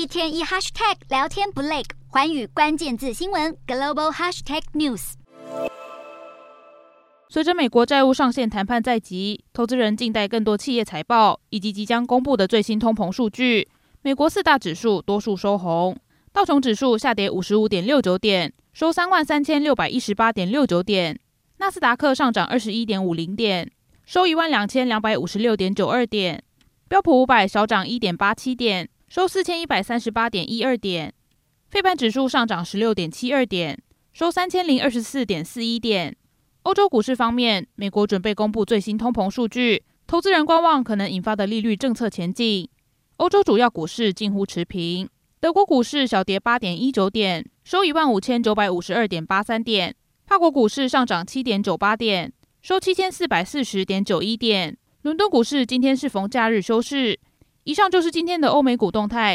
一天一 hashtag 聊天不累，环宇关键字新闻 global hashtag news。随着美国债务上限谈判在即，投资人静待更多企业财报以及即将公布的最新通膨数据。美国四大指数多数收红，道琼指数下跌五十五点六九点，收三万三千六百一十八点六九点；纳斯达克上涨二十一点五零点，收一万两千两百五十六点九二点；标普五百小涨一点八七点。收四千一百三十八点一二点，费半指数上涨十六点七二点，收三千零二十四点四一点。欧洲股市方面，美国准备公布最新通膨数据，投资人观望可能引发的利率政策前景。欧洲主要股市近乎持平，德国股市小跌八点一九点，收一万五千九百五十二点八三点。法国股市上涨七点九八点，收七千四百四十点九一点。伦敦股市今天适逢假日休市。以上就是今天的欧美股动态。